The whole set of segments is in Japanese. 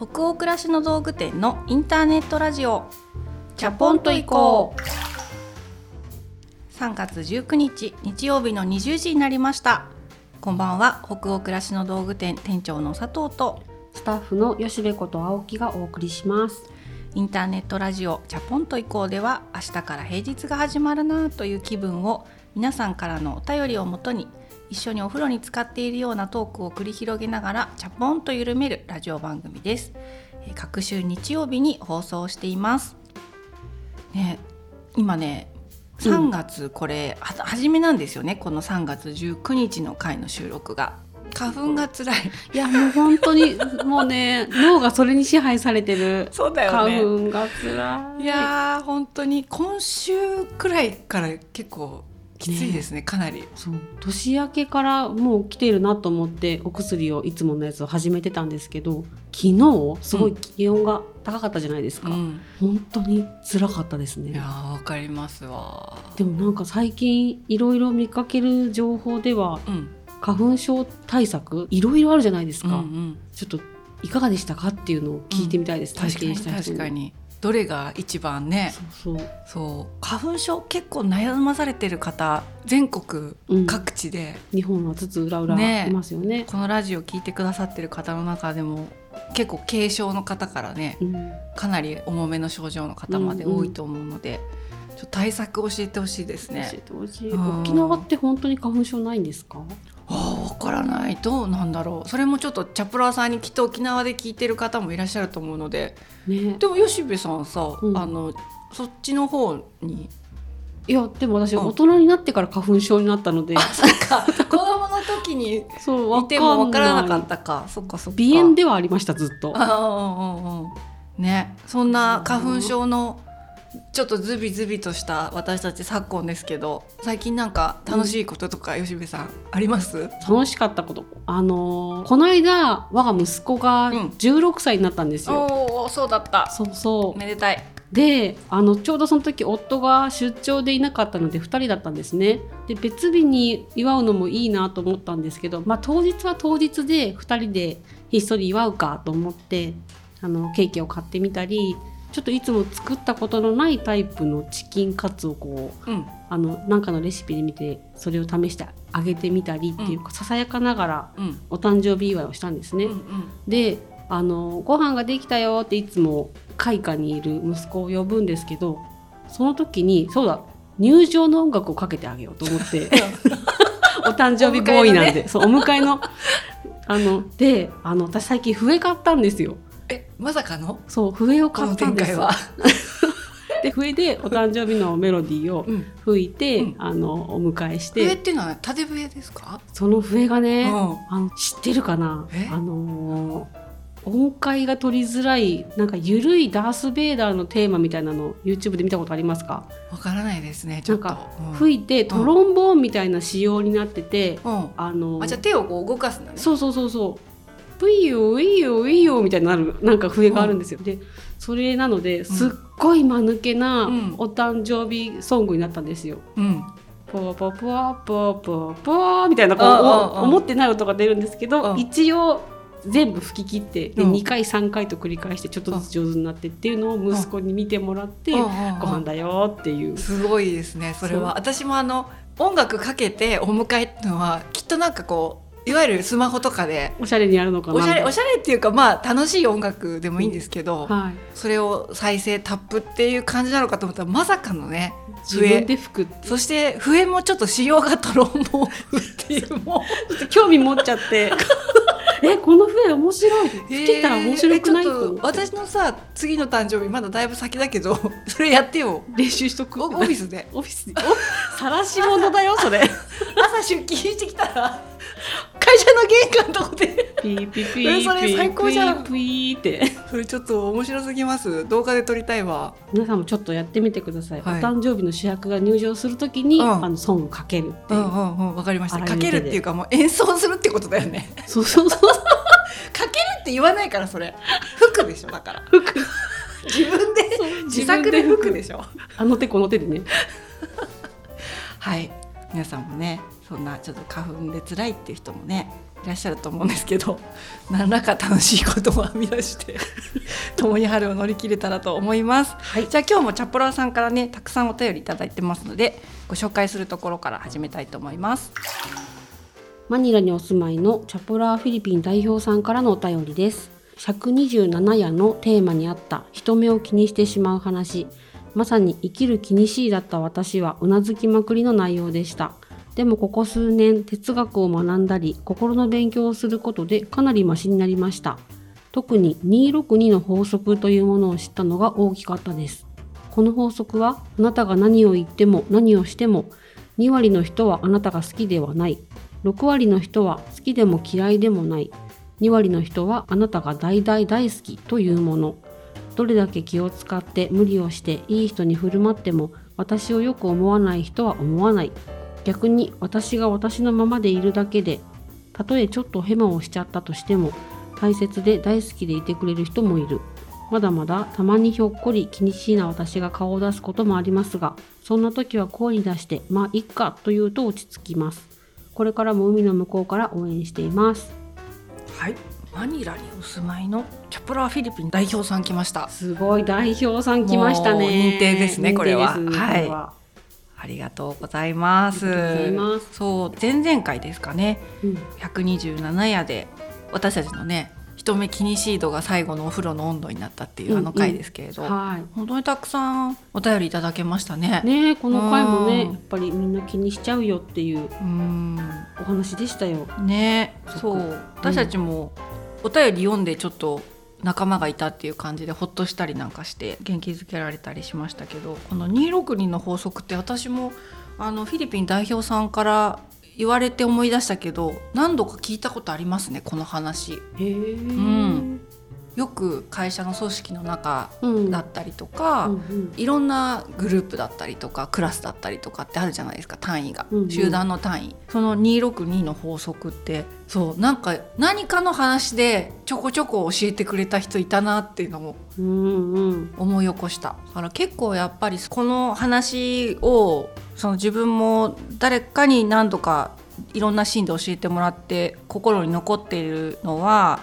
北欧暮らしの道具店のインターネットラジオ。チャポンと行こう。3月19日日曜日の20時になりました。こんばんは。北欧暮らしの道具店店長の佐藤とスタッフの吉部こと青木がお送りします。インターネットラジオチャポンと行こうでは明日から平日が始まるなという気分を皆さんからのお便りをもとに一緒にお風呂に浸かっているようなトークを繰り広げながらチャポンと緩めるラジオ番組です。えー各週日曜日に放送しています。ね、今ね、3月これ、は初めなんですよね。この3月19日の回の収録が。花粉が辛い。いやもう本当に もうね脳がそれに支配されてるそうだ花粉が辛いいやー本当に今週くらいから結構きついですねかなり。そう。年明けからもう来てるなと思ってお薬をいつものやつを始めてたんですけど昨日すごい気温が高かったじゃないですか、うん、本当に辛かったですいやわかりますわ。でもなんか最近いろいろ見かける情報ではうん、花粉症対策いろいろあるじゃないですか、うんうん。ちょっといかがでしたかっていうのを聞いてみたいです、確かにした人確かにどれが一番ね。そうそう。そう。花粉症結構悩まされてる方全国うん。各地で、日本はつつ裏裏ね。いますよね。このラジオ聞いてくださってる方の中でも結構軽症の方からねうん、かなり重めの症状の方まで多いと思うので、ちょっと対策教えてほしいです教ねえ。てほしい。うん。沖縄って本当に花粉症ないんですか？ああ分からない。どうなんだろう。それもちょっとチャプラーさんにきっと沖縄で聞いてる方もいらっしゃると思うので。ね。でも吉部さんさ、うん。あのそっちの方に。いやでも私うん。大人になってから花粉症になったので、あそっか。子供の時にそういても分からなかた。ったか。そっかそっか。鼻炎ではありましたずっと。ああうんうんうん。ね。そんな花粉症のちょっとズビズビとした私たち昨今ですけど最近なんか楽しいこととか、吉部さんあります？楽しかったこと。あのーこの間我が息子がうん16歳になったんですよ。おおそうだったそうそう。めでたいであのちょうどその時夫が出張でいなかったので2人だったんですねで別日に祝うのもいいなと思ったんですけど、まあ、当日は当日で2人でひっそり祝うかと思ってあのケーキを買ってみたりちょっといつも作ったことのないタイプのチキンカツをこううん。あのなんかのレシピで見てそれを試してあげてみたりっていうか、ささやかながらうん。お誕生日祝いをしたんですね。うんうん。であのご飯ができたよっていつも会下にいる息子を呼ぶんですけどその時にそうだ入場の音楽をかけてあげようと思って お誕生日ボーイなんで、そうお迎えの。あのであの私最近笛買ったんですよえまさかの？そう笛を買ったんです。は、で笛でお誕生日のメロディーをうん、吹いて、うん。あのお迎えし笛てっていうのは縦笛ですか？その笛がね、うん。あの知ってるかな？え？あのー音階が取りづらいなんかゆるいダース・ベイダーのテーマみたいなの YouTube で見たことありますか？わからないですねちょっと。なんかうん。吹いてトロンボーンみたいな仕様になってて、うん。あのーあじゃあ手をこう動かすんだね。そうそうそうそうウィーヨウィーヨウィーヨみたいになるなんか笛があるんですよ、でそれなのですっごい間抜けなうん。お誕生日ソングになったんですよ。うん。ポーポーポーポーポーポーみたいなこう思ってない音が出るんですけど、うん。一応全部吹き切ってでうん。2回3回と繰り返してちょっとずつ上手になってっていうのを息子に見てもらってうんうんうん。ご飯だよっていう。すごいですねそれは。私もあの音楽かけてお迎えっていうのはきっとなんかこういわゆるスマホとかでおしゃれにやるのかなおしゃれおゃしゃれっていうかまあ楽しい音楽でもいいんですけど、はい、それを再生タップっていう感じなのかと思ったらまさかのね自分で吹くそして笛もちょっと仕様がトロンボーンっていうもう。興味持っちゃって。えこの笛面白い。吹けたら面白くない？えー私のさ次の誕生日まだだいぶ先だけどそれやってよ。練習しとく。オオフィスで。オフィスお晒し物だよそれ。朝出勤してきたら会社の玄関のとこで。ピーピーピーえそれ最高じゃん。ピーピーってそれちょっと面白すぎます。動画で撮りたいわ。皆さんもちょっとやってみてください、はい。お誕生日の主役が入場するときに、うん。あのソングかけるっていう。う、んうんうん。わかりました。かけるっていうかもう演奏するってことだよね。そうそうそう。かけるって言わないからそれ。服でしょだから。自分で自作で服でしょ。あの手この手でね。はい。皆さんもねそんなちょっと花粉で辛いっていう人もねらっしゃると思うんですけど 何らか楽しいことを編み出して 共に春を乗り切れたらと思います、はいじゃあ今日もチャポラーさんからねたくさんお便りいただいてますのでご紹介するところから始めたいと思いますマニラにお住まいのチャポラーフィリピン代表さんからのお便りです。127夜のテーマにあった人目を気にしてしまう話。まさに生きる気にしいだった私はうなずきまくりの内容でした。でもここ数年哲学を学んだり心の勉強をすることでかなりマシになりました。特に262の法則というものを知ったのが大きかったです。この法則はあなたが何を言っても何をしても2割の人はあなたが好きではない6割の人は好きでも嫌いでもない2割の人はあなたが大大大好きというものどれだけ気を使って無理をしていい人に振る舞っても私をよく思わない人は思わない逆に私が私のままでいるだけでたとえちょっとヘマをしちゃったとしても大切で大好きでいてくれる人もいる。まだまだたまにひょっこり気にしいな私が顔を出すこともありますがそんな時は声に出してまあいっかと言うと落ち着きます。これからも海の向こうから応援しています。はい。マニラにお住まいのチャポラーフィリピン代表さん来ました。すごい代表さん来ましたね。認定ですねこれは。はいありがとうございます。そう前々回ですかね。うん。127夜で私たちのね人目気にシードが最後のお風呂の温度になったっていううんあの回ですけれど、は本当にたくさんお便りいただけましたね。いねえこの回もねうん。やっぱりみんな気にしちゃうよっていううん。お話でしたよ。ねそう。私たちもお便り読んでちょっと仲間がいたっていう感じでほっとしたりなんかして元気づけられたりしましたけどこの262の法則って私もあのフィリピン代表さんから言われて思い出したけど何度か聞いたことありますねこの話。へえんよく会社の組織の中うん。だったりとか、うんうん。いろんなグループだったりとかクラスだったりとかってあるじゃないですか単位が、うんうん。集団の単位。その262の法則ってそうなんか何かの話でちょこちょこ教えてくれた人いたなっていうのを思い起こした。だから結構やっぱりこの話をその自分も誰かに何度かいろんなシーンで教えてもらって心に残っているのは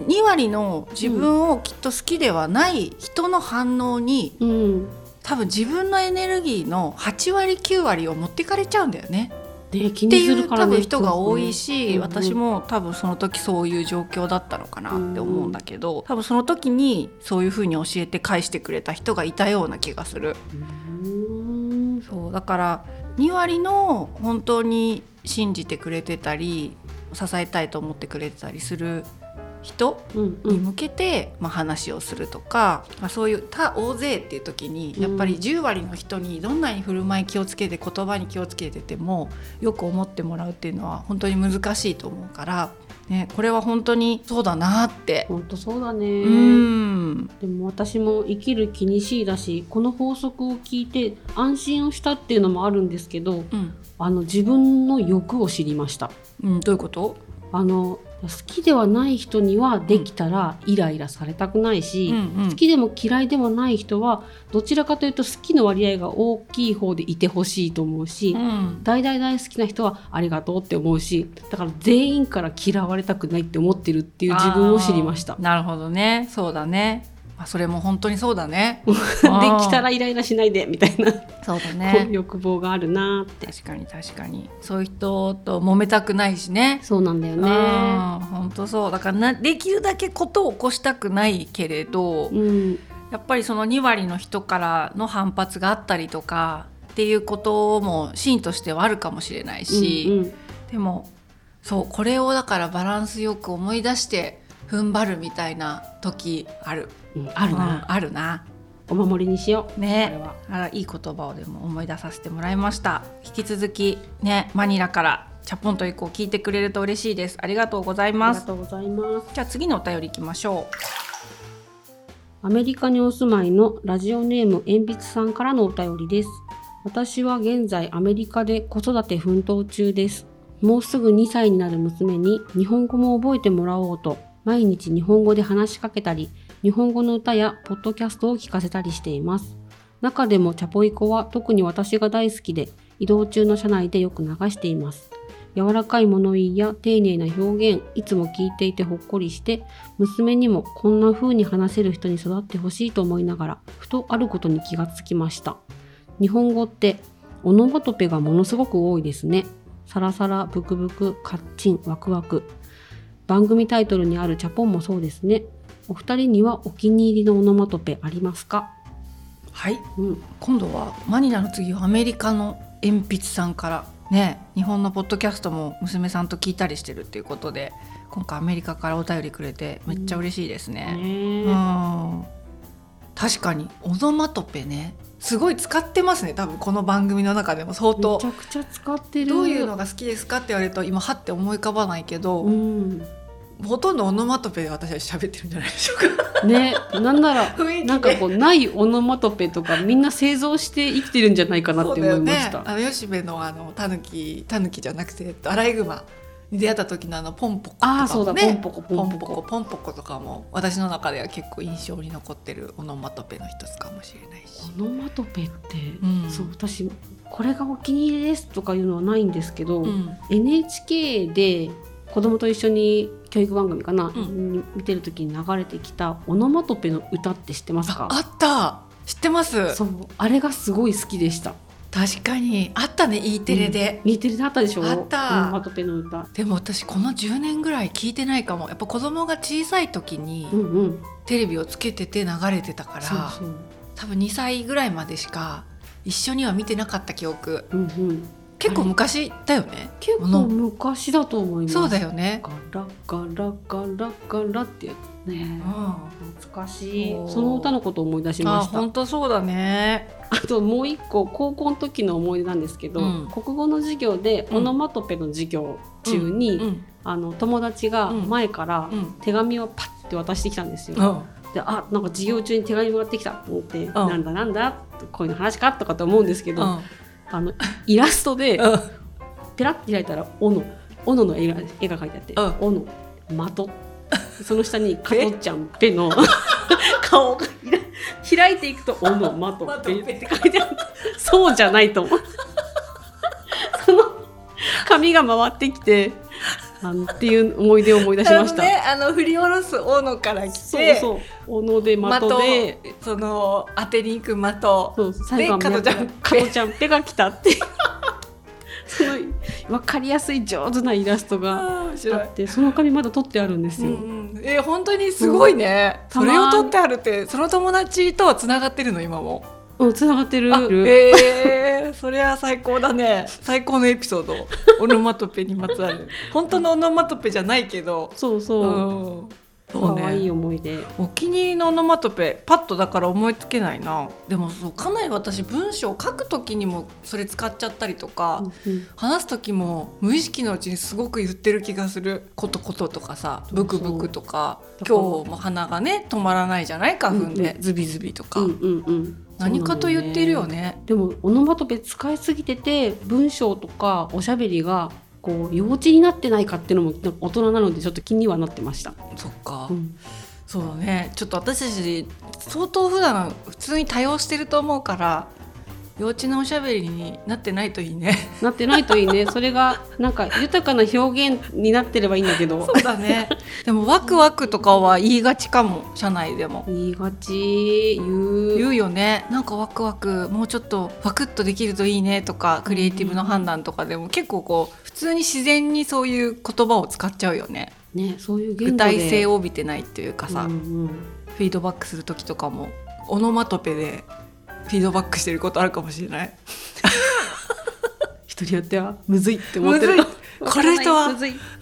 2割の自分をきっと好きではない人の反応に、うん。多分自分のエネルギーの8割9割を持ってかれちゃうんだよね。で気っていう多分人が多いし、うんうん私も多分その時そういう状況だったのかなって思うんだけど、多分その時にそういうふうに教えて返してくれた人がいたような気がする。うん。そうだから2割の本当に信じてくれてたり支えたいと思ってくれてたりする人うんうん。に向けて、まあ、話をするとか、まあ、そういう他大勢っていう時にやっぱり10割の人にどんなに振る舞い気をつけて言葉に気をつけててもよく思ってもらうっていうのは本当に難しいと思うから、ね、これは本当にそうだなって。本当そうだね。うん。でも私も生きる気にしいだしこの法則を聞いて安心をしたっていうのもあるんですけどうん。あの自分の欲を知りました。うん、どういうこと、あの好きではない人にはできたらイライラされたくないし、うんうん。好きでも嫌いでもない人はどちらかというと好きの割合が大きい方でいてほしいと思うし、うん。大大大好きな人はありがとうって思うしだから全員から嫌われたくないって思ってるっていう自分を知りました。なるほどね。そうだね、まあ、それも本当にそうだね。できたらイライラしないでみたいな、そうだね。欲望があるなって。確かに確かに。そういう人と揉めたくないしね。そうなんだよね。本当そう。だからなできるだけことを起こしたくないけれど、うん。やっぱりその2割の人からの反発があったりとかっていうこともシーンとしてはあるかもしれないし、うんうん。でもそうこれをだからバランスよく思い出して踏ん張るみたいな時あるうんあるな、うんあるな。お守りにしよう。ね。は。あらいい言葉をでも思い出させてもらいました。引き続きねマニラからチャポンと以降聞いてくれると嬉しいです。ありがとうございありますがとうございます。じゃあ次のお便り行きましょアメリカにお住まいのラジオネーム鉛筆さんからのお便りです。私は現在アメリカで子育て奮闘中です。もうすぐ2歳になる娘に日本語も覚えてもらおうと毎日日本語で話しかけたり、日本語の歌やポッドキャストを聞かせたりしています。中でもチャポイコは特に私が大好きで移動中の車内でよく流しています。柔らかい物言いや丁寧な表現いつも聞いていてほっこりして娘にもこんな風に話せる人に育ってほしいと思いながらふとあることに気がつきました日本語ってオノマトペがものすごく多いですねサラサラブクブクカッチンワクワク番組タイトルにあるチャポンもそうですねお二人にはお気に入りのオノマトペありますか？はい。うん。今度はマニラの次はアメリカの鉛筆さんからね日本のポッドキャストも娘さんと聞いたりしてるっていうことで今回アメリカからお便りくれてめっちゃ嬉しいですね。ねうん。確かにオノマトペねすごい使ってますね。多分この番組の中でも相め当ちゃくちゃ使ってる。どういうのが好きですかって言われると今はって思い浮かばないけど、うんほとんどオノマトペで私は喋ってるんじゃないでしょうか。ねなんなら なんかこうないオノマトペとかみんな製造して生きてるんじゃないかなって思いました、あの吉部のあのタヌキタヌキじゃなくてえっとアライグマに出会った時のあのポンポコとかもねああそうだポンポコポポンポコ。ポンポコとかも私の中では結構印象に残ってるオノマトペの一つかもしれないし。オノマトペって、うん。そう私これがお気に入りですとかいうのはないんですけど、うん。NHK で子供と一緒に教育番組かな、ん。に見てる時に流れてきたオノマトペの歌って知ってますか？ああった。知ってます。そう。あれがすごい好きでした。確かに。あったね E テレで、E テレであったでしょ？あった。オノマトペの歌。でも私この10年ぐらい聞いてないかも。やっぱ子供が小さい時にうんうん。テレビをつけてて流れてたから、多分2歳ぐらいまでしか一緒には見てなかった記憶。うんうん結構昔だよね、結構昔だと思います。そうだよね、ガラガラガラガラってやつね。あ懐かしい。その歌のことを思い出しました。本当そうだね。あともう一個高校の時の思い出なんですけど、うん。国語の授業でうん。オノマトペの授業中に、うん。あの友達がうん。前からうん。手紙をパッて渡してきたんですよ。うん。であなんか授業中に手紙もらってきたと思って、ん。なんだなんだこういうの話かとかと思うんですけど、うんあのイラストでうん。ペラッて開いたら「斧」斧の絵が絵が描いてあってうん「斧」「的」その下に「加トちゃんペ」の 顔が開いていくと「斧」「的」「ペ」って書いてあってそうじゃないと思う。その紙が回ってきてあのっていう思い出を思い出しました。あのね。あの振り下ろす斧から来そうてそう。斧で的で。的その当てに行く的。そう最後はで加トちゃん。加トちゃんペが来たって。その分かりやすい上手なイラストがあってその紙まだ取ってあるんですよ。うんうん、え本当にすごいね、う。ん。それを取ってあるってその友達とはつながってるの今もうん、つながってる。あえー、それは最高だね。最高のエピソード。オノマトペにまつわる。本当のオノマトペじゃないけど。そうそう。うん。そう可愛いね思い出。お気に入りのオノマトペ。パッとだから思いつけないな。でもそうかなり私文章を書く時にもそれ使っちゃったりとか、うん話す時も無意識のうちにすごく言ってる気がする。ことこととかさブクブクとか。今日も鼻がね止まらないじゃない？花粉うんで、ズビズビとか、うんうんうん。何かと言ってるよね。でもオノマトペ使いすぎてて文章とかおしゃべりがこう幼稚になってないかっていうのも大人なのでちょっと気にはなってました。そっか、うんそうだねちょっと私たち相当普段普通に多用してると思うから幼稚なおしゃべりになってないといいね。なってないといいね。それがなんか豊かな表現になってればいいんだけど。そうだね。でもワクワクとかは言いがちかも。社内でも。言いがち。言う。言うよね。なんかワクワクもうちょっとワクッとできるといいねとかクリエイティブの判断とかでも結構こう普通に自然にそういう言葉を使っちゃうよね。ねそういう言具体性を帯びてないっていうかさ、うんうん。フィードバックする時とかも。オノマトペでフィードバックしてることあるかもしれない。人によってはむずいって思ってるこの人は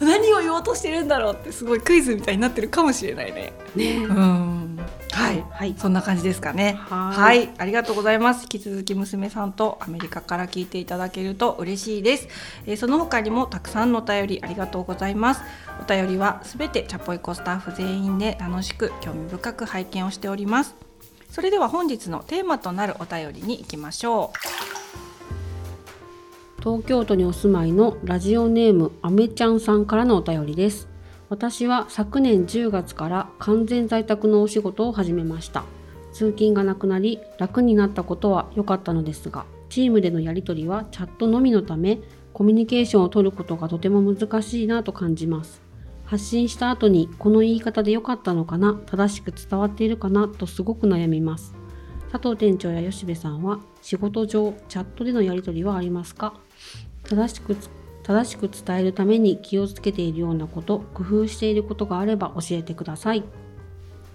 何を言おうとしてるんだろうってすごいクイズみたいになってるかもしれないね。ねうん。はい。はいそんな感じですかね。ははい。い、ありがとうございます。引き続き娘さんとアメリカから聞いていただけると嬉しいです。えーその他にもたくさんのお便りありがとうございます。お便りはすべてチャポイコスタッフ全員で楽しく興味深く拝見をしております。それでは本日のテーマとなるお便りに行きましょう。東京都にお住まいのラジオネームあめちゃんさんからのお便りです。私は昨年10月から完全在宅のお仕事を始めました。通勤がなくなり楽になったことは良かったのですがチームでのやり取りはチャットのみのためコミュニケーションを取ることがとても難しいなと感じます。発信した後にこの言い方で良かったのかな正しく伝わっているかなとすごく悩みます。佐藤店長や吉部さんは仕事上チャットでのやり取りはありますか？正しく正しく伝えるために気をつけているようなこと工夫していることがあれば教えてください。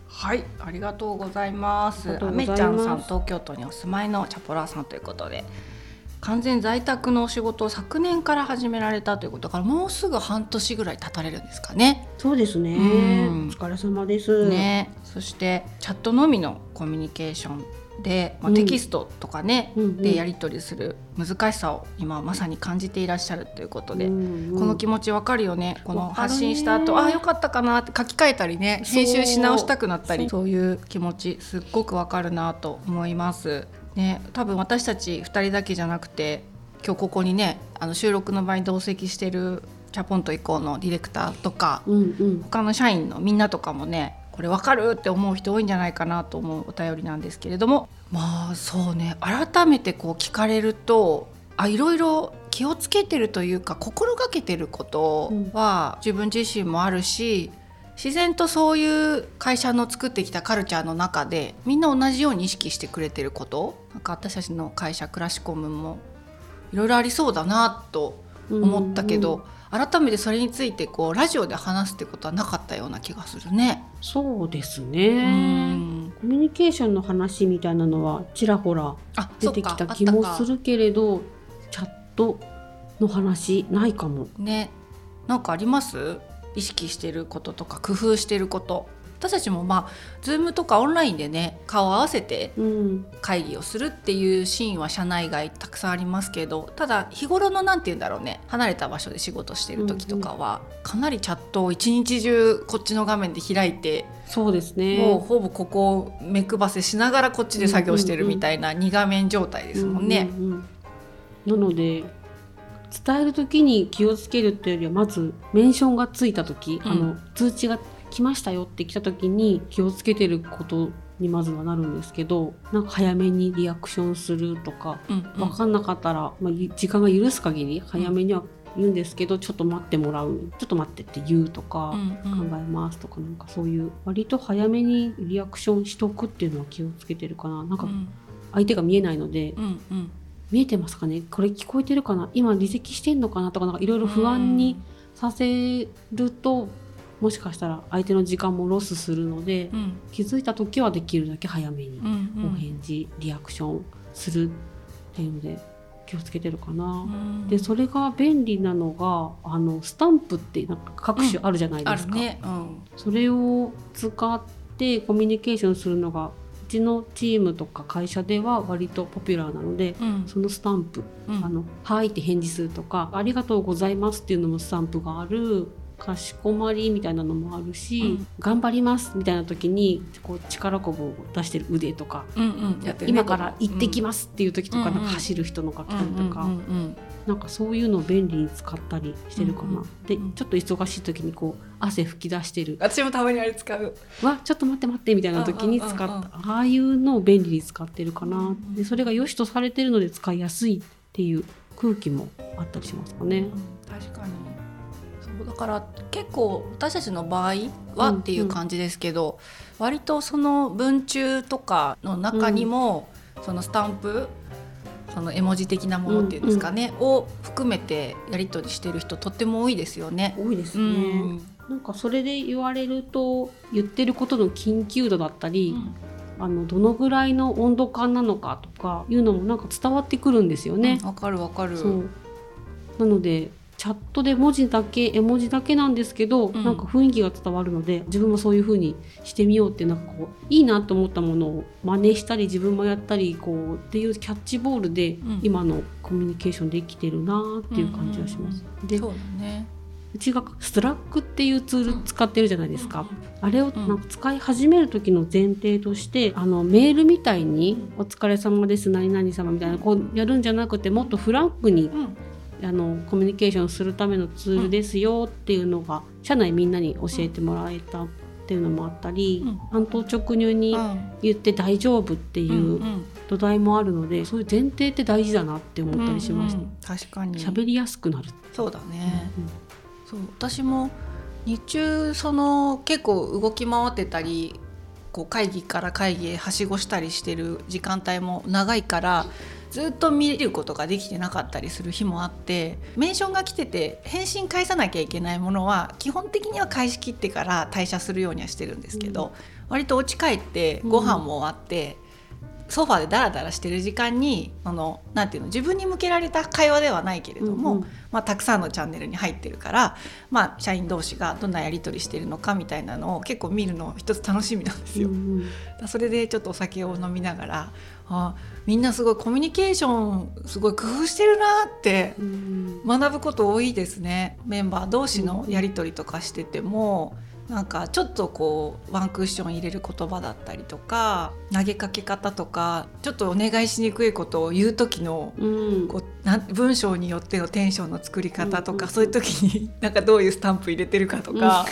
はいありがとうございます。あめちゃんさん東京都にお住まいのチャポラーさんということで完全在宅のお仕事を昨年から始められたということだからもうすぐ半年ぐらい経たれるんですかね。そうですね。うん。お疲れ様です。ね。そしてチャットのみのコミュニケーションで、まあ、うん。テキストとかね、うんうん。でやり取りする難しさを今まさに感じていらっしゃるということで。うんうん。この気持ちわかるよね。この発信した後あよかったかなって書き換えたりね編集し直したくなったりそそういう気持ちすっごくわかるなと思います。ね、多分私たち2人だけじゃなくて今日ここにねあの収録の場に同席してるチャポンと以降のディレクターとかうんうん。他の社員のみんなとかもねこれ分かるって思う人多いんじゃないかなと思うお便りなんですけれども。まあそうね。改めてこう聞かれるとあいろいろ気をつけてるというか心がけてることは自分自身もあるし自然とそういう会社の作ってきたカルチャーの中でみんな同じように意識してくれてることなんか私たちの会社クラシコムもいろいろありそうだなと思ったけど、改めてそれについてこうラジオで話すってことはなかったような気がするね。そうですうねん。コミュニケーションの話みたいなのはちらほらあ出てきた気もするけれどチャットの話ないかも。ね。なんかあります？意識してることとか工夫してること。私たちもまあ Zoom とかオンラインでね顔を合わせてうん。会議をするっていうシーンは社内外たくさんありますけどただ日頃のなんて言うんだろうね離れた場所で仕事してる時とかは、かなりチャットを一日中こっちの画面で開いて、そうですね。もうほぼここを目配せしながらこっちで作業してるみたいな2画面状態ですもんね。うんうんうん。なので伝える時に気をつけるっていうよりはまずメンションがついた時、うん。あの通知が来ましたよって来た時に気をつけてることにまずはなるんですけどなんか早めにリアクションするとかうんうん。分かんなかったら、まあ、ゆ時間が許す限り早めには言うんですけど、ちょっと待ってもらう。ちょっと待ってって言うとか、うんうん。考えますとかなんかそういう割と早めにリアクションしとくっていうのは気をつけてるかな。なんかうん。相手が見えないので、うんうん見えてますかね？これ聞こえてるかな？今離席してんのかなとかなんかいろいろ不安にさせると、もしかしたら相手の時間もロスするので、うん。気づいた時はできるだけ早めにうんうん。お返事、リアクションするっていうので気をつけてるかな。うん。でそれが便利なのがあのスタンプってなんか各種あるじゃないですか。あるね。うん。それを使ってコミュニケーションするのがうちのチームとか会社では割とポピュラーなのでうん。そのスタンプうん。あの「はい」って返事するとか「ありがとうございます」っていうのもスタンプがあるかしこまりみたいなのもあるし、うん。頑張りますみたいな時にこう力こぶを出してる腕とか、うんうん。ね。今から行ってきまますっていう時とか、うんなんか走る人のが来たりとか、なんかそういうのを便利に使ったりしてるかな。うんうんでうん。ちょっと忙しい時にこう汗拭き出してる。私もたまにあれ使う。わちょっと待って待ってみたいな時に使った、ああいうのを便利に使ってるかな、でそれが良しとされてるので使いやすいっていう空気もあったりしますかね。確かに。そうだから結構私たちの場合はっていう感じですけど、割とその文中とかの中にも、そのスタンプその絵文字的なものっていうんですかね、を含めてやり取りしてる人とっても多いですよね。多いですうね、ん。なんかそれで言われると言ってることの緊急度だったり、あのどのぐらいの温度感なのかとかいうのもなんか伝わってくるんですよね。わかるわかる。なのでチャットで文字だけ絵文字だけなんですけど、うんなんか雰囲気が伝わるので自分もそういう風にしてみようってなんかこういいなと思ったものを真似したり自分もやったりこうっていうキャッチボールでん今のコミュニケーションできてるなっていう感じがします。でそうだね。うちがスラックっていうツール使ってるじゃないですか。あれをなんか使い始める時の前提として、あのメールみたいに「お疲れ様です何々様」みたいなこうやるんじゃなくてもっとフランクにうんあのコミュニケーションするためのツールですよっていうのが社内みんなに教えてもらえたっていうのもあったり、うん。単刀直入に言って大丈夫ってうんいううん土台もあるので、そういう前提って大事だなって思ったりしました。うんうん。確かに。喋、りやすくなる、そうだね、そう。私も日中その結構動き回ってたりこう会議から会議へはしごしたりしてる時間帯も長いからずっと見ることができてなかったりする日もあってメンションが来てて返信返さなきゃいけないものは基本的には返し切ってから退社するようにはしてるんですけど、割と家帰ってご飯も終わって、ソファーでダラダラしてる時間にあのなんていうの自分に向けられた会話ではないけれども、うんうん。まあ、たくさんのチャンネルに入ってるから、まあ、社員同士がどんなやり取りしてるのかみたいなのを結構見るの一つ楽しみなんですよ。うん。だからそれでちょっとお酒を飲みながらあみんなすごいコミュニケーションすごい工夫してるなってうん。学ぶこと多いですね。メンバー同士のやり取りとかしてても、なんかちょっとこうワンクッション入れる言葉だったりとか投げかけ方とかちょっとお願いしにくいことを言う時のうん。こうなん文章によってのテンションの作り方とか、うん。そういう時に なんかどういうスタンプ入れてるかとか、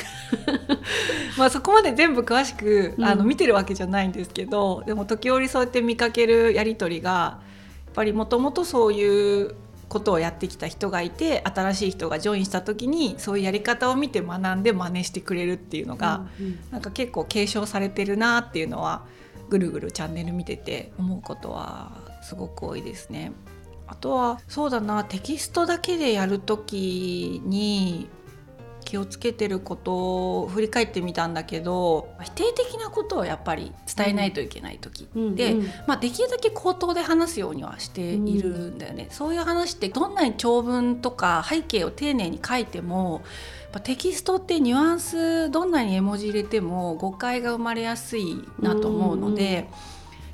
まあそこまで全部詳しくあのうん見てるわけじゃないんですけど、でも時折そうやって見かけるやり取りがやっぱりもともとそういうことをやってきた人がいて新しい人がジョインした時にそういうやり方を見て学んで真似してくれるっていうのが、うんなんか結構継承されてるなっていうのはぐるぐるチャンネル見てて思うことはすごく多いですね。あとはそうだなテキストだけでやる時に気をつけてることを振り返ってみたんだけど否定的なことをやっぱり伝えないといけない時うんで、うんまあ、できるだけ口頭で話すようにはしているんだよね、そういう話ってどんなに長文とか背景を丁寧に書いてもやっぱテキストってニュアンスどんなに絵文字入れても誤解が生まれやすいなと思うので。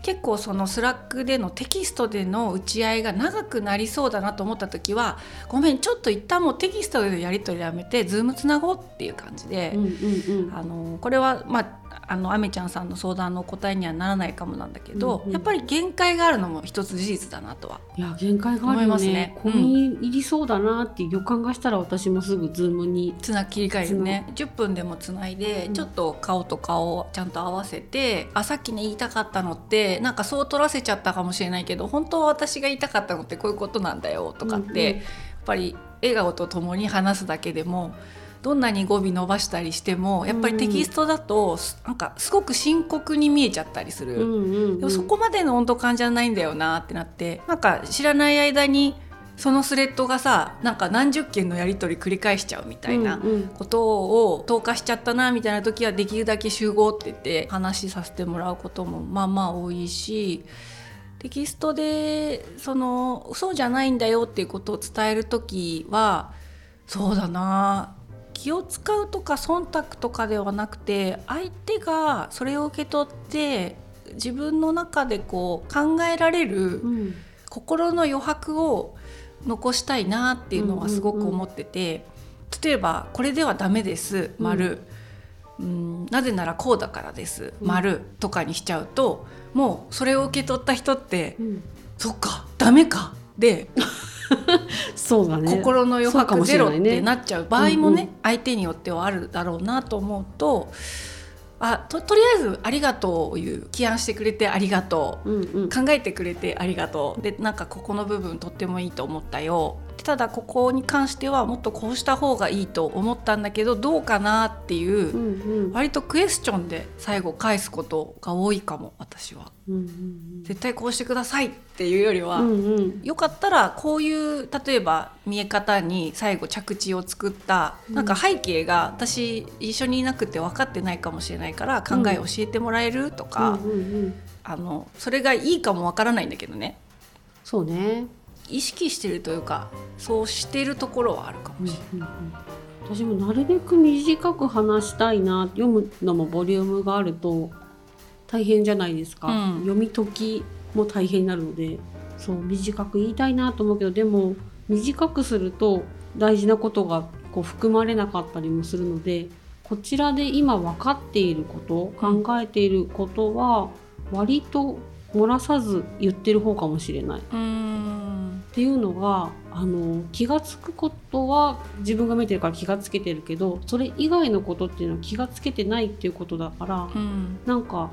結構そのスラックでのテキストでの打ち合いが長くなりそうだなと思った時はごめんちょっと一旦もうテキストでのやり取りやめてズームつなごうっていう感じで、うんうんうん。あのこれはまああのアメちゃんさんの相談の答えにはならないかもなんだけど、うんうんやっぱり限界があるのも一つ事実だなとはいや限界がある思いよねますね。込み入りそうだなっていう予感がしたら私もすぐズームにつな切り替えるね。10分でもつないで、うんちょっと顔と顔をちゃんと合わせてあさっきね言いたかったのってなんかそう取らせちゃったかもしれないけど本当は私が言いたかったのってこういうことなんだよとかって、うんうん。やっぱり笑顔とともに話すだけでもどんなに語尾伸ばしたりしてもやっぱりテキストだと、なんかすごく深刻に見えちゃったりする。うんうんうん。でもそこまでの温度感じゃないんだよなってなってなんか知らない間にそのスレッドがさなんか何十件のやり取り繰り返しちゃうみたいなことを投下しちゃったなみたいな時はできるだけ集合って言って話させてもらうこともまあまあ多いしテキストでそのそうじゃないんだよっていうことを伝える時はそうだな気を使うとか忖度とかではなくて相手がそれを受け取って自分の中でこう考えられるうん。心の余白を残したいなっていうのはすごく思ってて、例えば「これではダメです」丸、うん。なぜならこうだからです」うん。丸とかにしちゃうともうそれを受け取った人ってうん「そっかダメか」で そうだね。心の余白ゼロってなっちゃう場合もね、相手によってはあるだろうなと思うとあととりあえず「ありがとう」を言う。起案してくれてありがとう。うんうん。考えてくれてありがとう。でなんかここの部分とってもいいと思ったよただここに関してはもっとこうした方がいいと思ったんだけどどうかなっていう、うんうん。割とクエスチョンで最後返すことが多いかも私は。うんうん絶対こうしてくださいっていうよりは、うんうん。よかったらこういう例えば見え方に最後着地を作ったうん。なんか背景が私一緒にいなくて分かってないかもしれないから考え教えてもらえるとか、うんうんうん。あのそれがいいかも分からないんだけどね。そうね意識してるというかそうしてるところはあるかもしれない。私もなるべく短く話したいな読むのもボリュームがあると大変じゃないですか、うん。読み解きも大変になるのでそう短く言いたいなと思うけどでも短くすると大事なことがこう含まれなかったりもするのでこちらで今分かっていることうん。考えていることは割と漏らさず言ってる方かもしれない。っていうのがあの気が付くことは自分が見てるから気がつけてるけどそれ以外のことっていうのは気がつけてないっていうことだから、うん。なんか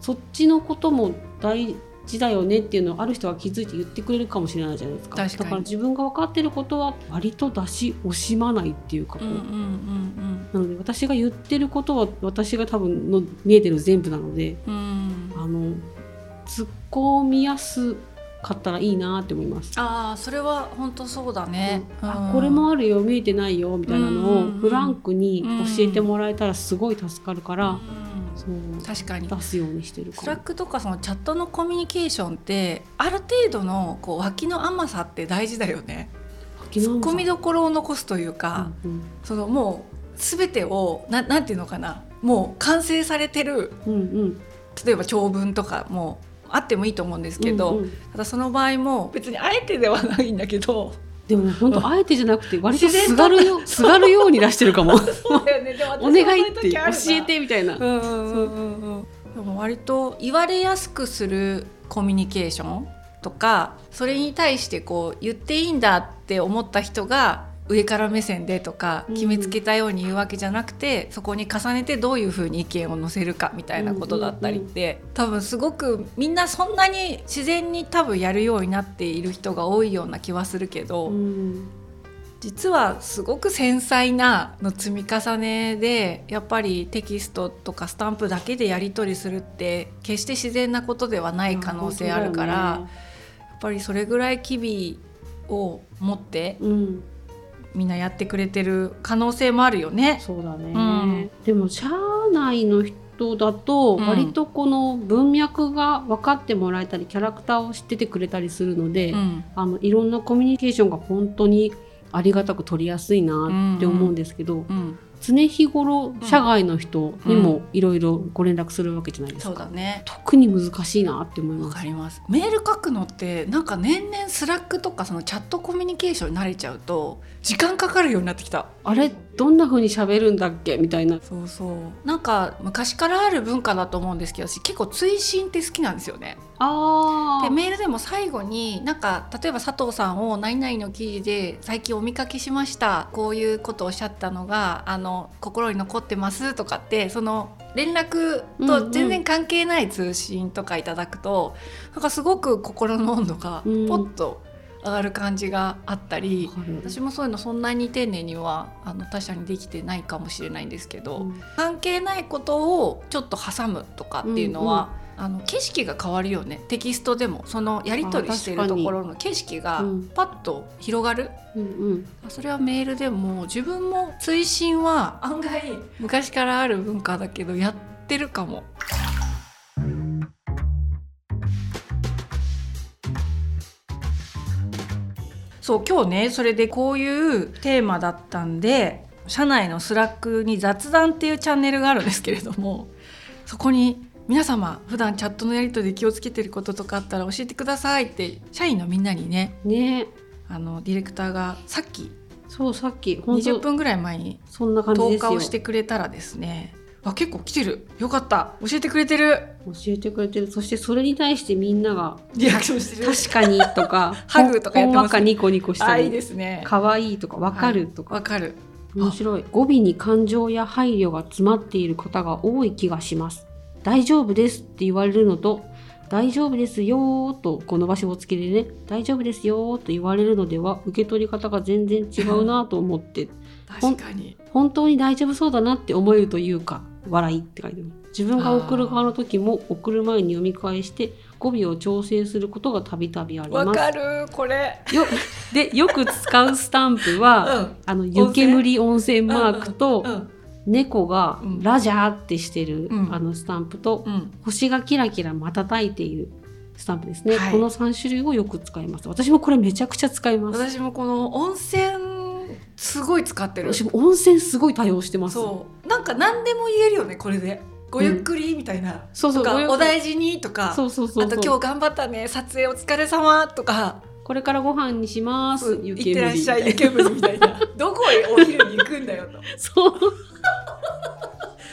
そっちのことも大事だよねっていうのをある人は気づいて言ってくれるかもしれないじゃないですか。だから自分が分かってることは割と出し惜しまないっていうか。こう、うんうんうん。なので私が言ってることは私が多分の見えてる全部なのでうんうん。あの突っ込みやすかったらいいなって思います。ああそれは本当そうだね、あこれもあるよ見えてないよみたいなのをうんうんうん。フランクに教えてもらえたらすごい助かるから、うんそう確かに。出すようにしてる。スラックとかそのチャットのコミュニケーションってある程度のこう脇の甘さって大事だよね。ツッコミどころを残すというか、うんそのもう全てをななんていうのかなもう完成されてるうんうん。例えば長文とかもあってもいいと思うんですけど、うんうん。ただその場合も別にあえてではないんだけどでもね本当あえてじゃなくて割とすがるよ すがるように出してるかも。そうだよね。お願いって教えてみたいな。うんうんうんうんうん。でも割と言われやすくするコミュニケーションとかそれに対してこう言っていいんだって思った人が上から目線でとかうん決めつけたように言うわけじゃなくて、そこに重ねてどういうふうに意見を載せるかみたいなことだったりって、多分すごくみんなそんなに自然に多分やるようになっている人が多いような気はするけど、うん。実はすごく繊細なの積み重ねでやっぱりテキストとかスタンプだけでやり取りするって決して自然なことではない可能性あるから、やっぱりそれぐらい機微を持ってうんみんなやってくれてる可能性もあるよね。そうだね、うん。でも社内の人だとうん。割とこの文脈が分かってもらえたりキャラクターを知っててくれたりするので、うん。あのいろんなコミュニケーションが本当にありがたく取りやすいなって思うんですけど、うん、常日頃社外の人にもいろいろご連絡するわけじゃないですか、そうだね。特に難しいなって思います。わかります。メール書くのってなんか年々スラックとかそのチャットコミュニケーションに慣れちゃうと時間かかるようになってきた。あれどんな風に喋るんだっけ？みたいな。そうそう。なんか昔からある文化だと思うんですけど私結構追伸って好きなんですよね。あでメールでも最後になんか例えば佐藤さんを何々の記事で最近お見かけしましたこういうことをおっしゃったのがあの心に残ってますとかってその連絡と全然関係ない通信とかいただくと、なんかすごく心の温度がポッと上がる感じがあったり、私もそういうのそんなに丁寧にはあの他者にできてないかもしれないんですけど、関係ないことをちょっと挟むとかっていうのは、あの景色が変わるよね。テキストでも。そのやり取りしてるところの景色がパッと広がる、うんうん、それはメールでも自分も追伸は案外昔からある文化だけどやってるかも。そう今日ねそれでこういうテーマだったんで社内のスラックに雑談っていうチャンネルがあるんですけれどもそこに皆様普段チャットのやり取りで気をつけてることとかあったら教えてくださいって社員のみんなにねね。あのディレクターがさっきそうさっき20分ぐらい前にそんな感じ投下をしてくれたらですね。あ結構来てる。よかった。教えてくれてる。教えてくれてる。そしてそれに対してみんながリアクションしてる。確かにとか ハグとかやってます。ほんわかニコニコしたあいいりですね。可愛いとかわかるとか、わかる。面白い。語尾に感情や配慮が詰まっている方が多い気がします大丈夫ですって言われるのと大丈夫ですよーとこの場所をつけてね大丈夫ですよーと言われるのでは受け取り方が全然違うなと思って確かに。本当に大丈夫そうだなって思えるというか笑いって書いてます自分が送る側の時も送る前に読み返して語尾を調整することがたびたびあります。わかるこれ。よ でよく使うスタンプは、うん。あの湯煙温泉マークと、うん猫がうん。ラジャーってしてる、うん。あのスタンプと、うん。星がキラキラ瞬いているスタンプですね、はい。この3種類をよく使います。私もこれめちゃくちゃ使います。私もこの温泉すごい使ってる。私も温泉すごい多用してます。そう。なんか何でも言えるよねこれで。ごゆっくりみたいな、そうそうとかごゆっくり。お大事にとか。そうそうそうそう。あと今日頑張ったね。撮影お疲れ様とかこれからご飯にします。行っ湯煙てらっしゃい湯煙みたいな。どこへお昼に行くんだよと。そう。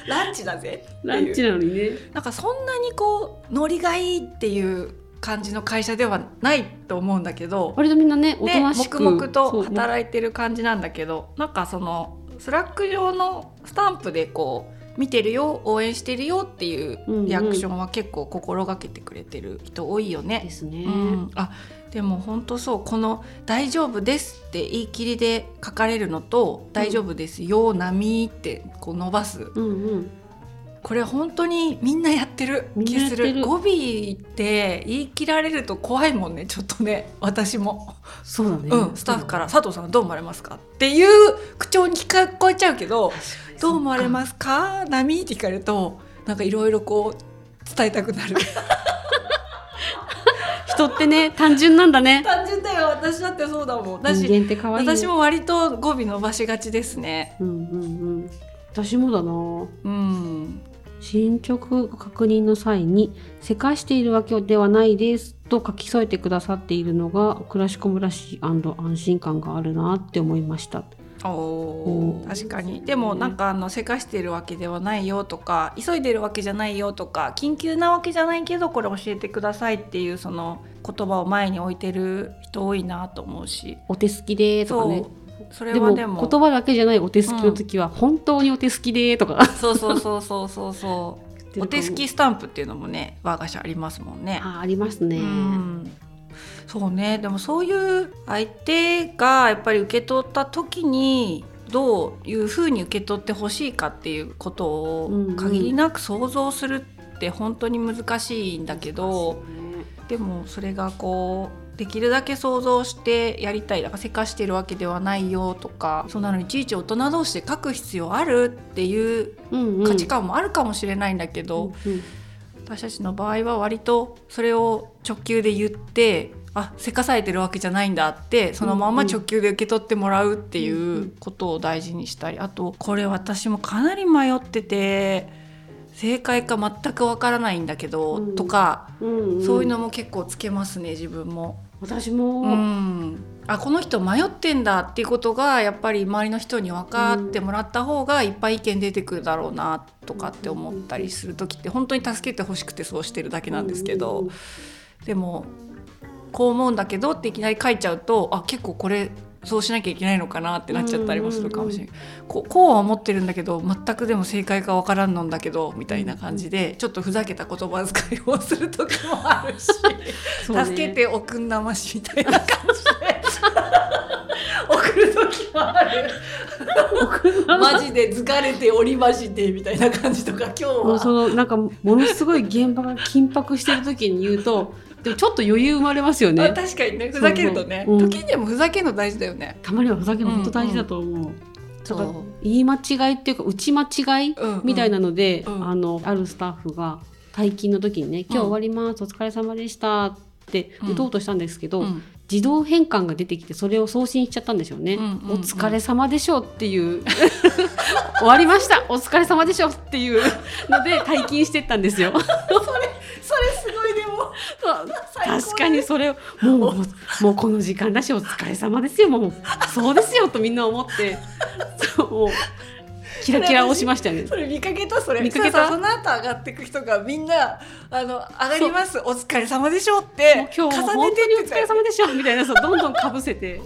ランチだぜランチなのにね。なんかそんなにこうノリがいいっていう感じの会社ではないと思うんだけど、割とみんなねおとね、なしく黙々と働いてる感じなんだけどなんかそのスラック上のスタンプでこう見てるよ応援してるよっていううんうん。リアクションは結構心がけてくれてる人多いよね。ですね、うん、あでも本当そうこの「大丈夫です」って言い切りで書かれるのと「大丈夫ですよ波」ってこう伸ばす。うんうん。これ本当にみんなやってる気する。語尾って言い切られると怖いもんねちょっとね。私も。そうだね、うん、スタッフから「佐藤さんどう思われますか?」っていう口調に聞こえちゃうけど「どう思われますか？波?」って聞かれるとなんかいろいろこう伝えたくなる人ってね単純なんだね。単純だよ。私だってそうだもん。だし人間って可愛いね私も割と語尾伸ばしがちですね。うんうんうん。私もだな。うん。進捗確認の際に「せかしているわけではないです」と書き添えてくださっているのがクラシコムらしい安心感があるなって思いました。お確かに。でもなんかあのせかしてるわけではないよとか急いでるわけじゃないよとか緊急なわけじゃないけどこれ教えてくださいっていうその言葉を前に置いてる人多いなと思うし。お手すきでーとかね。それでも。はでも言葉だけじゃないお手すきの時は、本当にお手すきでーとか。そうそうそうそうそうそう。お手すきスタンプっていうのもね我が社ありますもんね。あありますね、うんそうね。でもそういう相手がやっぱり受け取った時にどういうふうに受け取ってほしいかっていうことを限りなく想像するって本当に難しいんだけど、でもそれがこうできるだけ想像してやりたいだからせかしてるわけではないよとかそんなのいちいち大人同士で書く必要あるっていう価値観もあるかもしれないんだけど、うんうん私たちの場合は割とそれを直球で言ってあせかされてるわけじゃないんだってそのまま直球で受け取ってもらうっていうことを大事にしたりあとこれ私もかなり迷ってて正解か全くわからないんだけど、うん。とか、そういうのも結構つけますね自分も。私も、うん、あこの人迷ってんだっていうことがやっぱり周りの人に分かってもらった方がいっぱい意見出てくるだろうなとかって思ったりする時って本当に助けてほしくてそうしてるだけなんですけど、でもこう思うんだけどっていきなり書いちゃうとあ結構これそうしなきゃいけないのかなってなっちゃったりもするかもしれない、こうこうは思ってるんだけど全くでも正解か分からんのんだけどみたいな感じでちょっとふざけた言葉遣いをする時もあるし。ね。助けておくんなましみたいな感じで 送る時もある。マジで疲れておりましてみたいな感じとか今日は。そのなんかものすごい現場が緊迫してる時に言うとでもちょっと余裕生まれますよあね確かにね。ふざけるとね。そうそううん。時にでもふざけるの大事だよね、たまにはふざけるの本当大事だと思う、そうだから言い間違いっていうか打ち間違いうんうんみたいなので、うんあのあるスタッフが退勤の時にね「今日終わります、お疲れ様でした」って打とうとしたんですけど、うん。自動変換が出てきてそれを送信しちゃったんでしょうね。うんうんうん。お疲れ様でしょうっていう。終わりました。お疲れ様でしょうっていうので退勤してったんですよ。それすごい確かにそれをもうもうこの時間だしお疲れ様ですよ。もうそうですよとみんな思って。そうキラキラ押しましたよね。それ見かけた？それ。見かけた？その後上がっていく人がみんなあの上がります。お疲れ様でしょうっもてう今日も本重ねて当にお疲れ様でしょ。みたいなそうどんどんかぶせて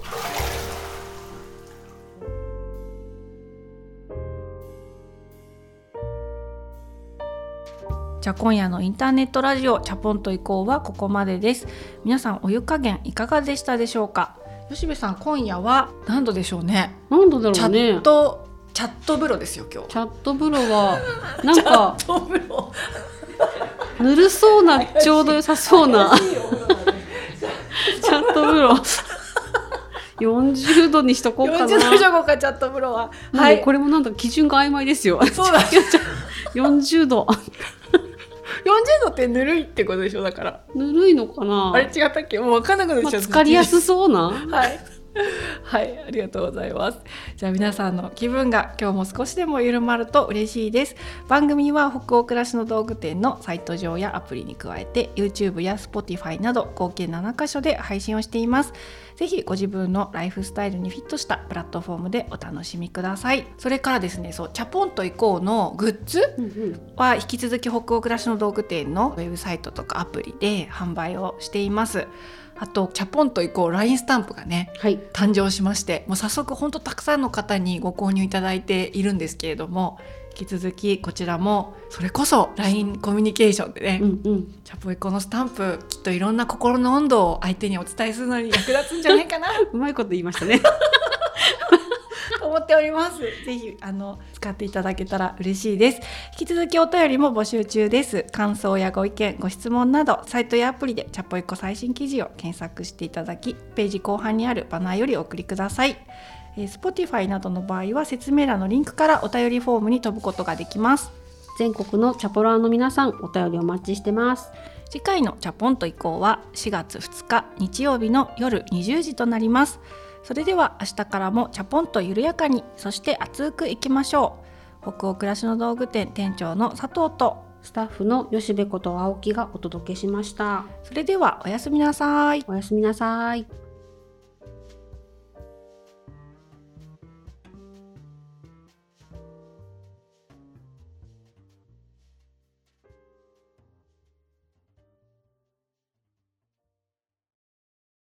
じゃあ今夜のインターネットラジオチャポンと移行はここまでです。皆さんお湯加減いかがでしたでしょうか？吉部さん今夜は何度でしょうね？何度だチャろうね。ットチャット風呂ですよ今日。チャット風呂は なんかぬるそうなちょうど良さそうな チャット風呂。40度にしとこうかな。40度以上かチャット風呂は。は、はい。いこれもなんだ基準が曖昧ですよ。そうだ。40度40度ってぬるいってことでしょだからぬるいのかな？あれ違ったっけ？もう分かんなくなっちゃったまあ、疲れやすそうなはいはい、ありがとうございます。じゃあ皆さんの気分が今日も少しでも緩まると嬉しいです。番組は北欧暮らしの道具店のサイト上やアプリに加えて YouTube や Spotify など合計7カ所で配信をしています。ぜひご自分のライフスタイルにフィットしたプラットフォームでお楽しみください。それからですね、そうチャポンと行こうのグッズは引き続き北欧暮らしの道具店のウェブサイトとかアプリで販売をしています。あとチャポンと行こう LINE スタンプがねはい誕生しましてもう早速本当たくさんの方にご購入いただいているんですけれども引き続きこちらもそれこそ LINE コミュニケーションでね、うんうんチャポイコのスタンプきっといろんな心の温度を相手にお伝えするのに役立つんじゃないかな うまいこと言いましたねと 思っております。ぜひあの使っていただけたら嬉しいです。引き続きお便りも募集中です。感想やご意見、ご質問などサイトやアプリでチャポイコ最新記事を検索していただき、ページ後半にあるバナーよりお送りください。えー Spotify などの場合は説明欄のリンクからお便りフォームに飛ぶことができます。全国のチャポラーの皆さんお便りお待ちしてます。次回のチャポンと以降は4月2日日曜日の夜20時となります。それでは明日からもチャポンと緩やかにそして熱くいきましょう。北欧暮らしの道具店店長の佐藤とスタッフの吉部こと青木がお届けしました。それではおやすみなさい。おやすみなさい